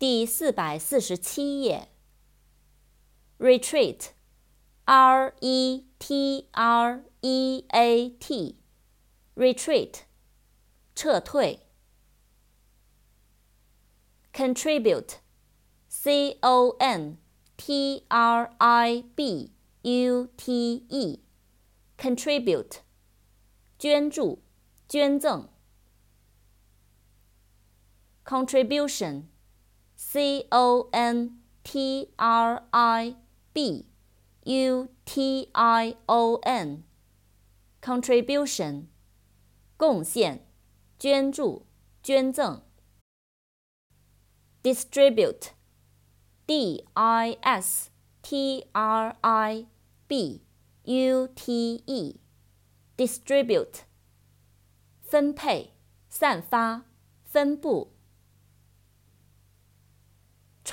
第四百四十七页。retreat，r e t r e a t，retreat，撤退。contribute，c o n t r i b u t e，contribute，捐助、捐赠。contribution。 C O N T R I B U T I O N，contribution，贡献、捐助、捐赠。distribute，D I S T R I B U T E，distribute，分配、散发、分布。